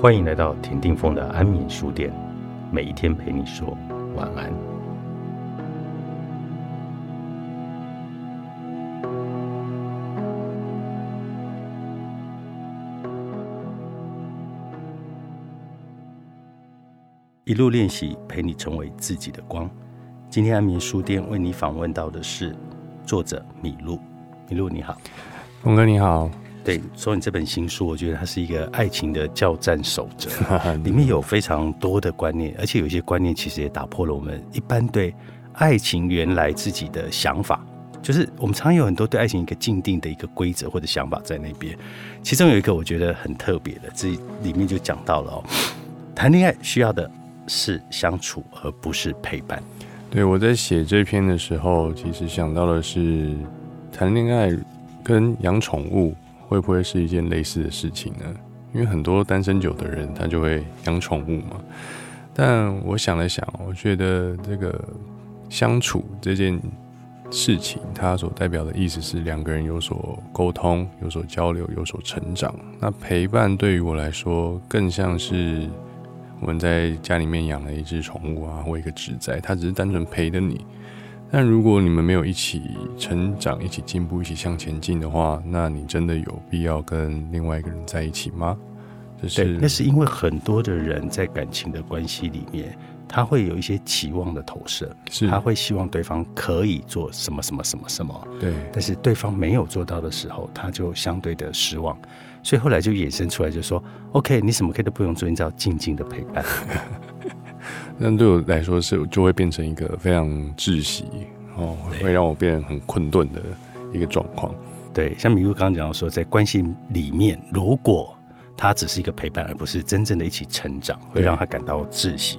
欢迎来到田定峰的安眠书店，每一天陪你说晚安。一路练习，陪你成为自己的光。今天安眠书店为你访问到的是作者米露。米露你好，峰哥你好。对，说你这本新书，我觉得它是一个爱情的教战守则，里面有非常多的观念，而且有些观念其实也打破了我们一般对爱情原来自己的想法。就是我们常有很多对爱情一个既定的一个规则或者想法在那边，其中有一个我觉得很特别的，这里面就讲到了哦，谈恋爱需要的是相处，而不是陪伴。对我在写这篇的时候，其实想到的是谈恋爱跟养宠物。会不会是一件类似的事情呢？因为很多单身久的人，他就会养宠物嘛。但我想了想，我觉得这个相处这件事情，它所代表的意思是两个人有所沟通、有所交流、有所成长。那陪伴对于我来说，更像是我们在家里面养了一只宠物啊，或一个植栽，它只是单纯陪着你。但如果你们没有一起成长、一起进步、一起向前进的话，那你真的有必要跟另外一个人在一起吗？是，那是因为很多的人在感情的关系里面，他会有一些期望的投射，是他会希望对方可以做什么什么什么什么，对。但是对方没有做到的时候，他就相对的失望，所以后来就衍生出来，就说：“OK，你什么可以都不用做，你只要静静的陪伴。”那对我来说是就会变成一个非常窒息哦，会让我变得很困顿的一个状况。对，像米露刚刚讲到说，在关系里面，如果他只是一个陪伴，而不是真正的一起成长，会让他感到窒息。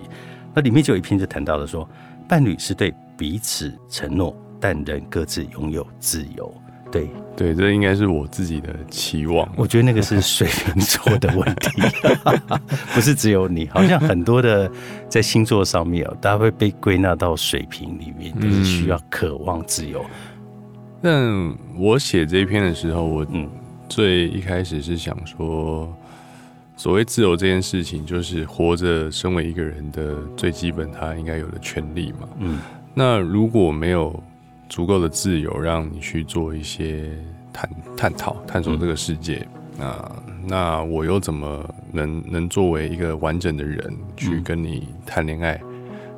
那里面就有一篇就谈到了说，伴侣是对彼此承诺，但人各自拥有自由。对对，这应该是我自己的期望。我觉得那个是水瓶座的问题，不是只有你。好像很多的在星座上面，大家会被归纳到水瓶里面，就是需要渴望自由。但我写这一篇的时候，我嗯，最一开始是想说，所谓自由这件事情，就是活着身为一个人的最基本他应该有的权利嘛。嗯，那如果没有。足够的自由，让你去做一些探探讨、探索这个世界。那那我又怎么能能作为一个完整的人去跟你谈恋爱，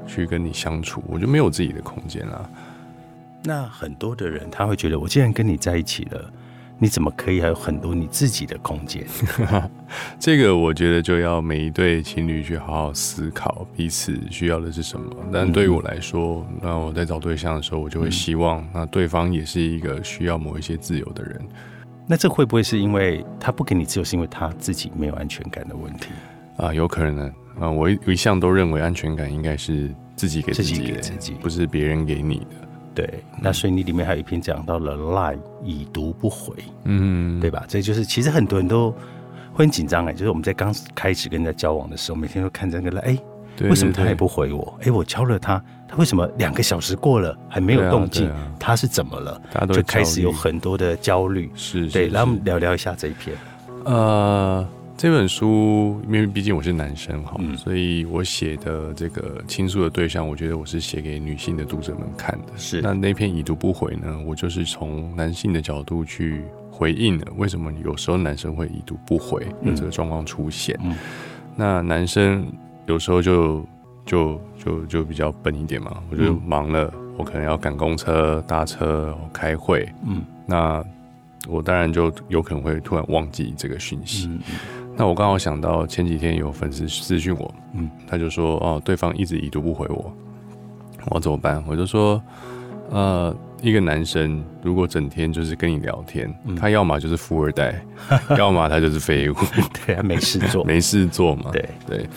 去跟你相处？我就没有自己的空间了。那很多的人他会觉得，我既然跟你在一起了。你怎么可以还有很多你自己的空间？这个我觉得就要每一对情侣去好好思考彼此需要的是什么。但对于我来说，那我在找对象的时候，我就会希望那对方也是一个需要某一些自由的人。那这会不会是因为他不给你自由，是因为他自己没有安全感的问题啊？有可能啊，我一一向都认为安全感应该是自己给自己的，不是别人给你的。对，那所以你里面还有一篇讲到了 line 已读不回，嗯，对吧？这就是其实很多人都会很紧张哎，就是我们在刚开始跟人家交往的时候，每天都看这个了，哎，为什么他也不回我？哎，我敲了他，他为什么两个小时过了还没有动静？他是怎么了？就开始有很多的焦虑，是对。来，我们聊聊一下这一篇，呃。这本书，因为毕竟我是男生哈，所以我写的这个倾诉的对象，我觉得我是写给女性的读者们看的。是那那篇已读不回呢，我就是从男性的角度去回应了为什么有时候男生会已读不回有这个状况出现。那男生有时候就就就就比较笨一点嘛，我就忙了，我可能要赶公车、搭车、开会，嗯，那我当然就有可能会突然忘记这个讯息。那我刚好想到前几天有粉丝私讯我，嗯，他就说哦，对方一直已读不回我，我怎么办？我就说，呃，一个男生如果整天就是跟你聊天，他要么就是富二代，要么他就是废物，对啊，没事做，没事做嘛，对。对。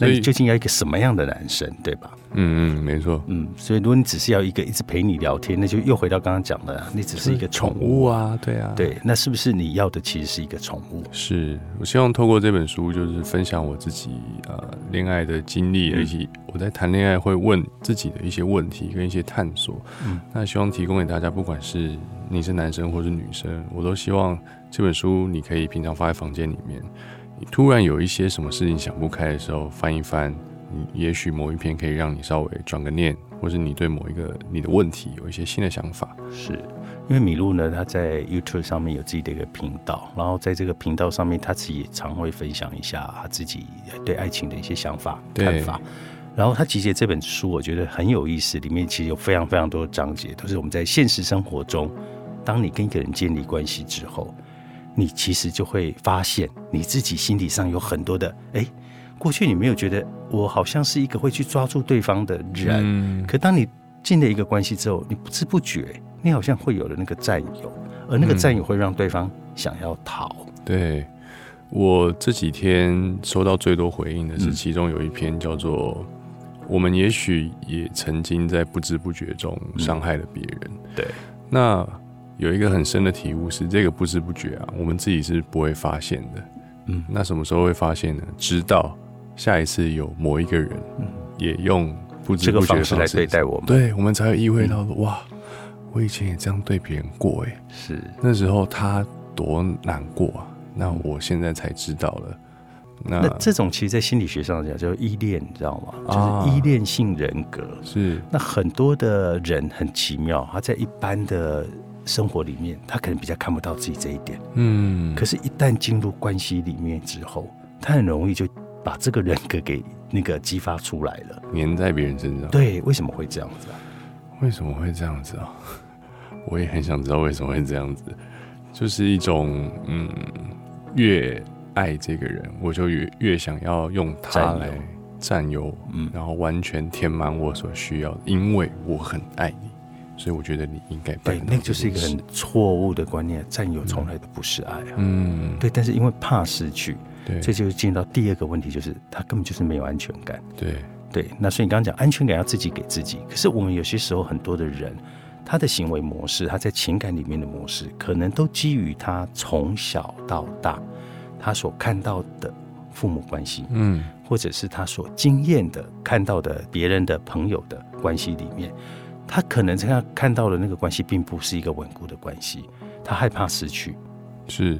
那你究竟要一个什么样的男生，对吧？嗯嗯，没错。嗯，所以如果你只是要一个一直陪你聊天，那就又回到刚刚讲的，你只是一个宠物啊，对啊，对。那是不是你要的其实是一个宠物？是我希望透过这本书，就是分享我自己呃恋爱的经历，以及我在谈恋爱会问自己的一些问题跟一些探索。嗯，那希望提供给大家，不管是你是男生或是女生，我都希望这本书你可以平常放在房间里面。你突然有一些什么事情想不开的时候，翻一翻，你也许某一篇可以让你稍微转个念，或是你对某一个你的问题有一些新的想法。是因为米露呢，他在 YouTube 上面有自己的一个频道，然后在这个频道上面，他自己也常会分享一下他自己对爱情的一些想法、对看法。然后他集结这本书，我觉得很有意思，里面其实有非常非常多的章节，都是我们在现实生活中，当你跟一个人建立关系之后，你其实就会发现你自己心理上有很多的，哎，过去你没有觉得我好像是一个会去抓住对方的人，嗯，可当你进了一个关系之后，你不知不觉，你好像会有了那个占有，而那个占有会让对方想要逃。对我这几天收到最多回应的是，嗯其中有一篇叫做“我们也许也曾经在不知不觉中伤害了别人”。对，那有一个很深的体悟是，这个不知不觉啊，我们自己是不会发现的。嗯那什么时候会发现呢？直到下一次有某一个人也用不知这个不觉的方式来对待我们，对我们才会意会到说，哇，我以前也这样对别人过哎。是那时候他多难过啊！那我现在才知道了。那那这种其实，在心理学上讲叫依恋，你知道吗？啊就是依恋性人格。是那很多的人很奇妙，他在一般的生活里面，他可能比较看不到自己这一点，嗯，可是，一旦进入关系里面之后，他很容易就把这个人格给那个激发出来了。粘在别人身上。对，为什么会这样子啊？为什么会这样子啊？我也很想知道为什么会这样子。就是一种嗯，越爱这个人，我就越越想要用他来占有，嗯然后完全填满我所需要的，因为我很爱你，所以我觉得你应该对，那就是一个很错误的观念，占有从来都不是爱啊。嗯，对，但是因为怕失去，对这就是进到第二个问题，就是他根本就是没有安全感。对对，那所以你刚刚讲安全感要自己给自己，可是我们有些时候很多的人，他的行为模式，他在情感里面的模式，可能都基于他从小到大他所看到的父母关系，嗯或者是他所经验的看到的别人的朋友的关系里面，他可能这样看到的那个关系并不是一个稳固的关系，他害怕失去。是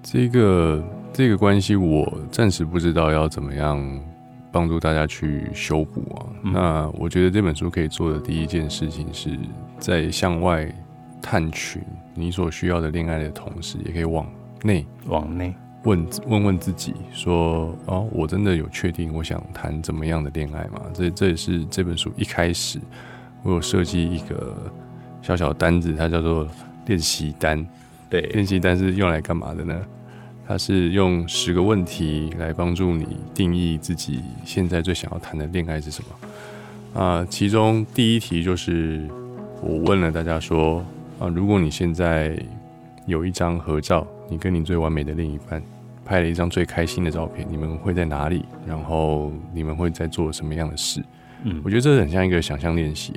这个这个关系，我暂时不知道要怎么样帮助大家去修补啊。嗯那我觉得这本书可以做的第一件事情，是在向外探寻你所需要的恋爱的同时，也可以往内往内，问问问自己说：哦，我真的有确定我想谈怎么样的恋爱吗？这这也是这本书一开始我有设计一个小小的单子，它叫做练习单。对，练习单是用来干嘛的呢？它是用十个问题来帮助你定义自己现在最想要谈的恋爱是什么。啊、其中第一题就是我问了大家说啊，如果你现在有一张合照，你跟你最完美的另一半拍了一张最开心的照片，你们会在哪里？然后你们会在做什么样的事？嗯我觉得这很像一个想象练习。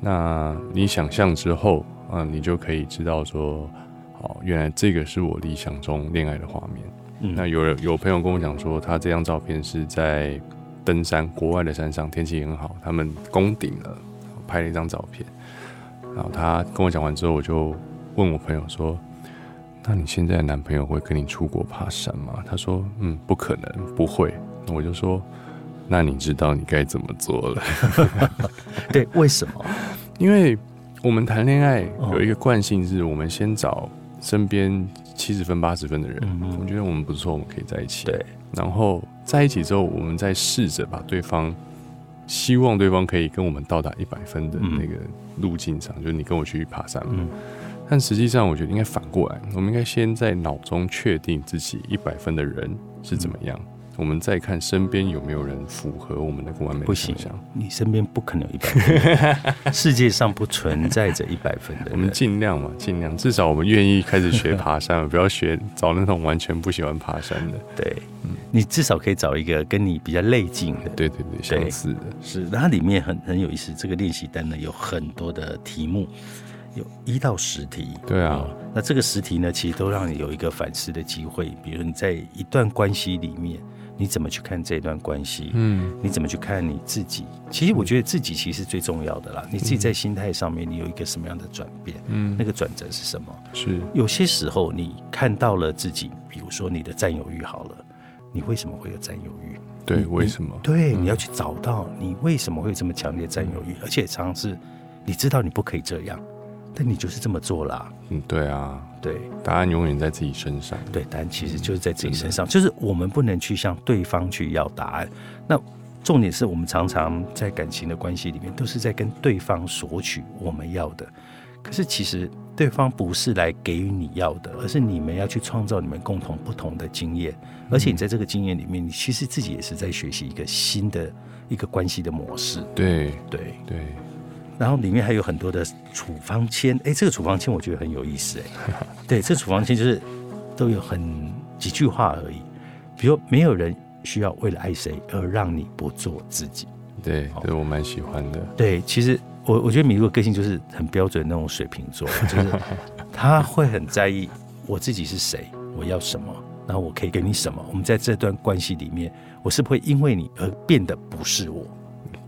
那你想象之后，啊、你就可以知道说，哦，原来这个是我理想中恋爱的画面。嗯那有人有朋友跟我讲说，他这张照片是在登山，国外的山上，天气很好，他们攻顶了，拍了一张照片。然后他跟我讲完之后，我就问我朋友说：“那你现在的男朋友会跟你出国爬山吗？”他说：“嗯，不可能，不会。”那我就说：“那你知道你该怎么做了？对，为什么？因为我们谈恋爱哦有一个惯性，是我们先找身边七十分、八十分的人，嗯我觉得我们不错，我们可以在一起。对，然后在一起之后，我们再试着把对方，希望对方可以跟我们到达一百分的那个路径上，就是你跟我去爬山嘛。嗯。但实际上，我觉得应该反过来，我们应该先在脑中确定自己一百分的人是怎么样，我们再看身边有没有人符合我们那个完美不行的想象。，你身边不可能有一百分，世界上不存在着一百分的我们人。尽量嘛，尽量，至少我们愿意开始学爬山，不要学找那种完全不喜欢爬山的。对，你至少可以找一个跟你比较类近的。对对对，相似的。是，那它里面很很有意思。这个练习单呢有很多的题目，有一到十题。对啊哦那这个十题呢，其实都让你有一个反思的机会。比如你在一段关系里面，你怎么去看这段关系？嗯，你怎么去看你自己？其实我觉得自己其实最重要的啦。你自己在心态上面，你有一个什么样的转变？嗯那个转折是什么？是，有些时候你看到了自己，比如说你的占有欲好了，你为什么会有占有欲？对，为什么？对，嗯你要去找到你为什么会有这么强烈的占有欲，而且常常是你知道你不可以这样，但你就是这么做啦。嗯，对啊，对。答案永远在自己身上。对，答案其实就是在自己身上，就是我们不能去向对方去要答案。那重点是我们常常在感情的关系里面，都是在跟对方索取我们要的，可是其实对方不是来给予你要的，而是你们要去创造你们共同不同的经验，而且你在这个经验里面，你其实自己也是在学习一个新的一个关系的模式。对。对，对，然后里面还有很多的处方签，哎，这个处方签我觉得很有意思，哎，对，这处方签就是都有很几句话而已，比如没有人需要为了爱谁而让你不做自己。对，对我蛮喜欢的。对，其实我我觉得米露的个性就是很标准那种水瓶座，就是他会很在意我自己是谁，我要什么，然后我可以给你什么。我们在这段关系里面，我是不会因为你而变得不是我。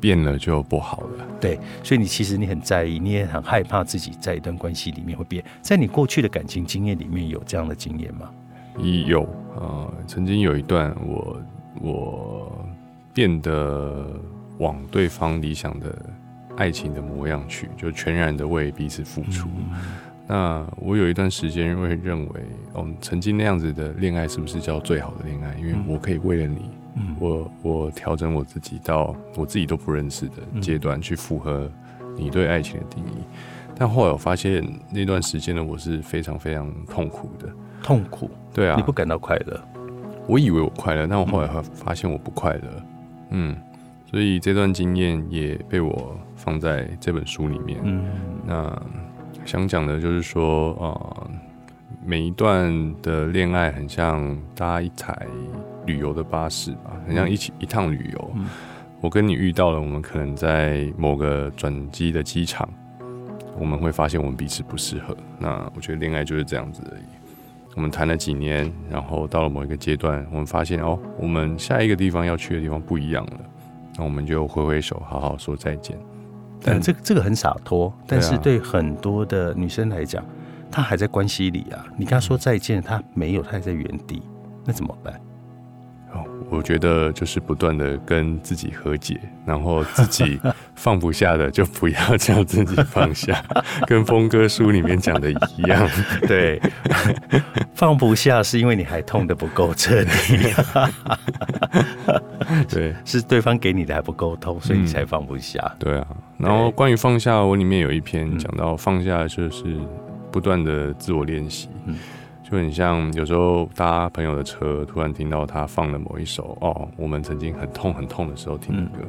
变了就不好了。对，所以你其实你很在意，你也很害怕自己在一段关系里面会变。在你过去的感情经验里面有这样的经验吗？有呃，曾经有一段我我变得往对方理想的爱情的模样去，就全然的为彼此付出。那我有一段时间会认为，哦，曾经那样子的恋爱是不是叫最好的恋爱？因为嗯我可以为了你，嗯我我调整我自己到我自己都不认识的阶段，去符合你对爱情的定义。但后来我发现那段时间呢我是非常非常痛苦的。痛苦，对啊你，不感到快乐？我以为我快乐，但我后来发发现我不快乐。嗯，所以这段经验也被我放在这本书里面。嗯那想讲的就是说，呃，每一段的恋爱很像搭一台旅游的巴士吧，很像一起一趟旅游。嗯我跟你遇到了，我们可能在某个转机的机场，我们会发现我们彼此不适合。那我觉得恋爱就是这样子而已。我们谈了几年，然后到了某一个阶段，我们发现哦，我们下一个地方要去的地方不一样了，那我们就挥挥手，好好说再见。但这个这个很洒脱，但是对很多的女生来讲，她还在关系里啊。你跟她说再见，她没有，她还在原地，那怎么办？哦，我觉得就是不断的跟自己和解，然后自己 放不下的就不要叫自己放下，跟峰哥书里面讲的一样。对，放不下是因为你还痛的不够彻底，对。是对方给你的还不够痛，所以你才放不下。对啊，然后关于放下，我里面有一篇嗯。讲到放下，就是不断的自我练习。嗯就很像有时候搭朋友的车，突然听到他放了某一首哦，我们曾经很痛很痛的时候听的歌，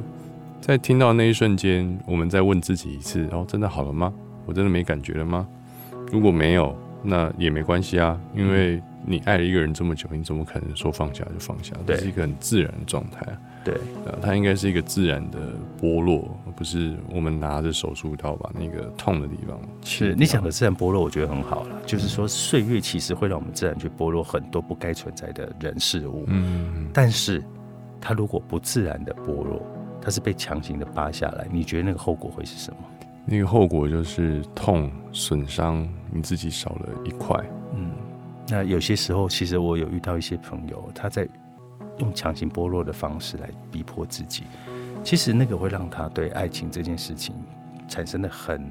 在听到那一瞬间，我们再问自己一次：哦，真的好了吗？我真的没感觉了吗？如果没有，那也没关系啊，因为你爱了一个人这么久，你怎么可能说放下就放下？这是一个很自然的状态啊。对，呃，它应该是一个自然的剥落，而不是我们拿着手术刀把那个痛的地方。是你讲的自然剥落，我觉得很好了。就是说，岁月其实会让我们自然去剥落很多不该存在的人事物。嗯，但是，它如果不自然的剥落，它是被强行的扒下来，你觉得那个后果会是什么？那个后果就是痛、损伤，你自己少了一块。嗯，那有些时候，其实我有遇到一些朋友，他在用强行剥落的方式来逼迫自己，其实那个会让他对爱情这件事情产生了很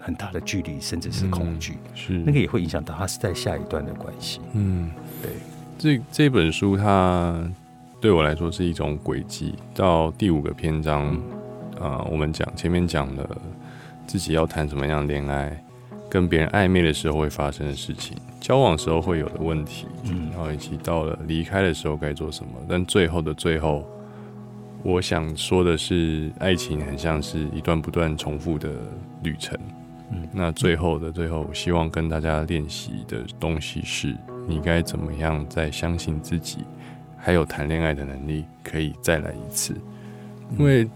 很大的距离，甚至是恐惧。是那个也会影响到他是在下一段的关系。嗯，对，这这本书它对我来说是一种轨迹。到第五个篇章，啊、我们讲前面讲了自己要谈什么样恋爱，跟别人暧昧的时候会发生的事情，交往时候会有的问题，嗯然后以及到了离开的时候该做什么。但最后的最后，我想说的是，爱情很像是一段不断重复的旅程。嗯那最后的最后，我希望跟大家练习的东西是，你该怎么样再相信自己，还有谈恋爱的能力，可以再来一次。因为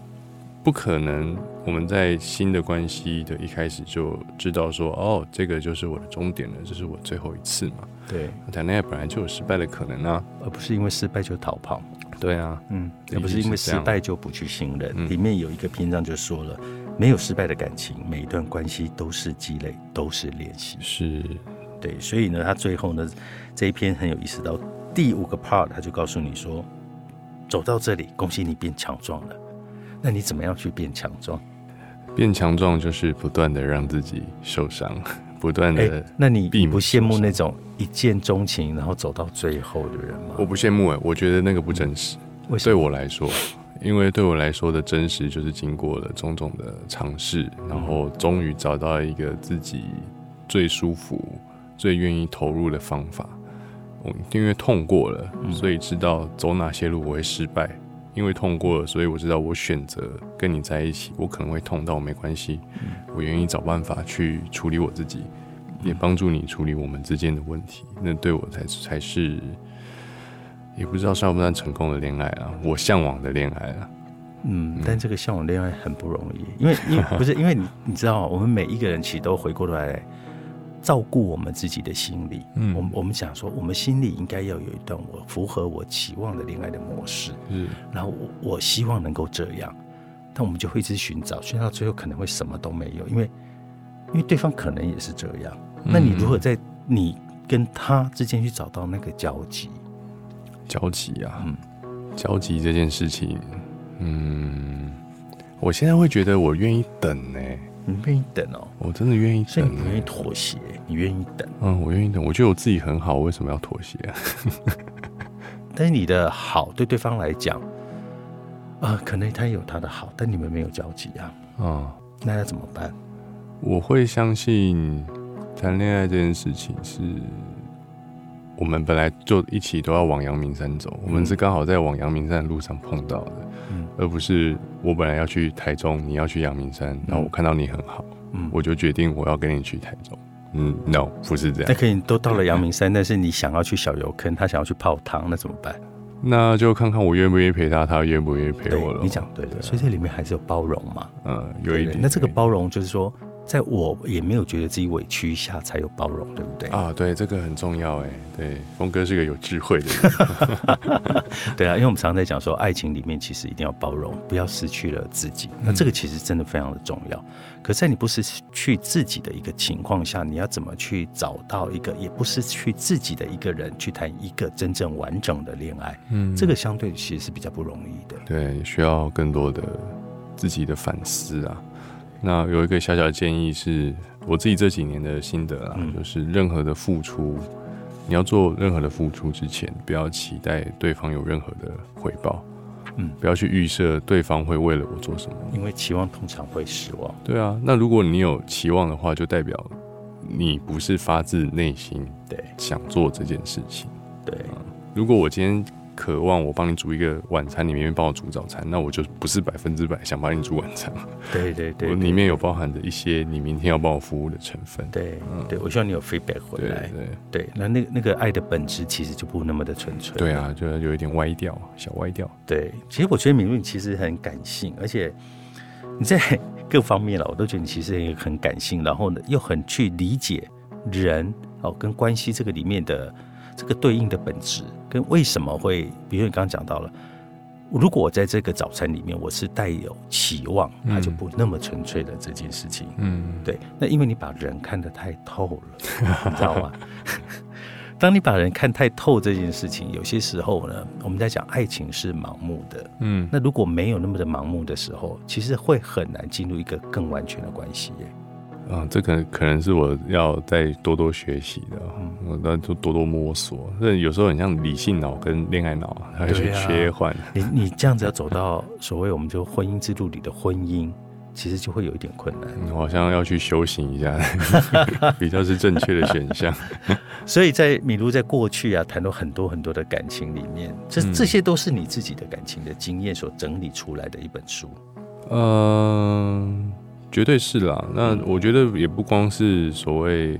不可能我们在新的关系的一开始就知道说，哦，这个就是我的终点了，这是我最后一次嘛。对，谈恋爱本来就有失败的可能啊。而不是因为失败就逃跑。对啊，嗯，理解而不是因为失败就不去信任。嗯里面有一个篇章就说了，没有失败的感情，每一段关系都是积累，都是练习。是，对，所以呢，他最后呢这一篇很有意思到第五个 part，他就告诉你说，走到这里，恭喜你变强壮了。那你怎么样去变强壮？变强壮就是不断的让自己受伤，不断的。那你不羡慕那种一见钟情，然后走到最后的人吗？我不羡慕哎，我觉得那个不真实。对我来说，因为对我来说的真实，就是经过了种种的尝试，然后终于找到一个自己最舒服、最愿意投入的方法。我因为痛过了，所以知道走哪些路我会失败。因为痛过了，所以我知道我选择跟你在一起，我可能会痛到没关系，我愿意找办法去处理我自己，也帮助你处理我们之间的问题。那对我才才是，也不知道算不算成功的恋爱啊？我向往的恋爱啊。嗯，但这个向往恋爱很不容易，因为因为不是因为你你知道，我们每一个人其实都回过头来。照顾我们自己的心理，嗯，我我们想说，我们心里应该要有一段我符合我期望的恋爱的模式，嗯，然后我我希望能够这样，但我们就会一直寻找，寻找到最后可能会什么都没有，因为因为对方可能也是这样，那你如何在你跟他之间去找到那个交集？交集啊，嗯，交集这件事情，嗯，我现在会觉得我愿意等呢。你愿意等哦，我真的愿意等。所以你不愿意妥协，你愿意等。嗯，我愿意等。我觉得我自己很好，为什么要妥协啊？但是你的好对对方来讲，啊，可能他有他的好，但你们没有交集啊。嗯，那要怎么办？我会相信谈恋爱这件事情是，我们本来就一起都要往阳明山走，我们是刚好在往阳明山的路上碰到的。而不是我本来要去台中，你要去阳明山，然后我看到你很好，嗯，我就决定我要跟你去台中。嗯，no，不是这样。那可以都到了阳明山，但是你想要去小油坑，他想要去泡汤，那怎么办？那就看看我愿不愿意陪他，他愿不愿意陪我了。你讲对的，所以这里面还是有包容嘛。嗯，有一点。那这个包容就是说。在我也没有觉得自己委屈下才有包容，对不对？啊，对，这个很重要哎。对，峰哥是个有智慧的人。对啊，因为我们常常在讲说，爱情里面其实一定要包容，不要失去了自己。那这个其实真的非常的重要。可在你不失去自己的一个情况下，你要怎么去找到一个也不失去自己的一个人，去谈一个真正完整的恋爱？嗯，这个相对其实是比较不容易的。对，需要更多的自己的反思啊。那有一个小小的建议是，我自己这几年的心得啦，就是任何的付出，你要做任何的付出之前，不要期待对方有任何的回报，嗯，不要去预设对方会为了我做什么，因为期望通常会失望。对啊，那如果你有期望的话，就代表你不是发自内心对想做这件事情。对，如果我今天。渴望我帮你煮一个晚餐，你明明帮我煮早餐，那我就不是百分之百想帮你煮晚餐对对对，我里面有包含着一些你明天要帮我服务的成分。对，嗯对我希望你有 feedback 回来。对对，那那那个爱的本质其实就不那么的纯粹。对啊，就有一点歪掉，小歪掉。对，其实我觉得敏敏其实很感性，而且你在各方面了，我都觉得你其实也很感性，然后呢又很去理解人哦跟关系这个里面的。这个对应的本质跟为什么会，比如你刚刚讲到了，如果我在这个早餐里面我是带有期望，它就不那么纯粹的这件事情。嗯，对。那因为你把人看得太透了，你知道吗？当你把人看太透这件事情，有些时候呢，我们在讲爱情是盲目的。嗯，那如果没有那么的盲目的时候，其实会很难进入一个更完全的关系。啊，这可能可能是我要再多多学习的，我那就多多摸索。这有时候很像理性脑跟恋爱脑，它会去切换。你你这样子要走到所谓我们就婚姻之路里的婚姻，其实就会有一点困难。我好像要去修行一下，比较是正确的选项。所以在米露在过去啊，谈到很多很多的感情里面，这这些都是你自己的感情的经验所整理出来的一本书。嗯。绝对是啦，那我觉得也不光是所谓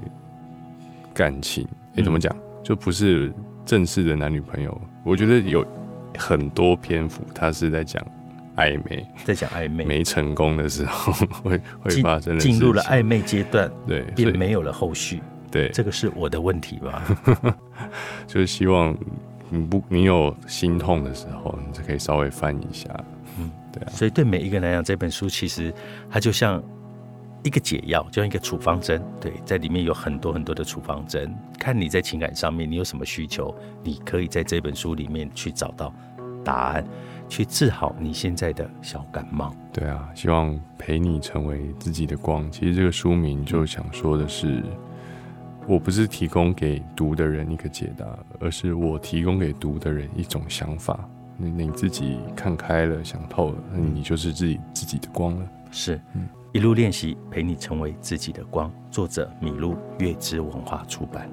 感情，哎，怎么讲，就不是正式的男女朋友。我觉得有很多篇幅，他是在讲暧昧，在讲暧昧没成功的时候 会会发生的进入了暧昧阶段，对，便没有了后续。对，这个是我的问题吧？就是希望你不，你有心痛的时候，你就可以稍微翻一下。对，所以对每一个人来讲，这本书其实它就像一个解药，就像一个处方针。对，在里面有很多很多的处方针，看你在情感上面你有什么需求，你可以在这本书里面去找到答案，去治好你现在的小感冒。对啊，希望陪你成为自己的光。其实这个书名就想说的是，我不是提供给读的人一个解答，而是我提供给读的人一种想法。那你自己看开了，想透了，那你就是自己自己的光了。是，嗯。一路练习，陪你成为自己的光。作者：米露，月之文化出版。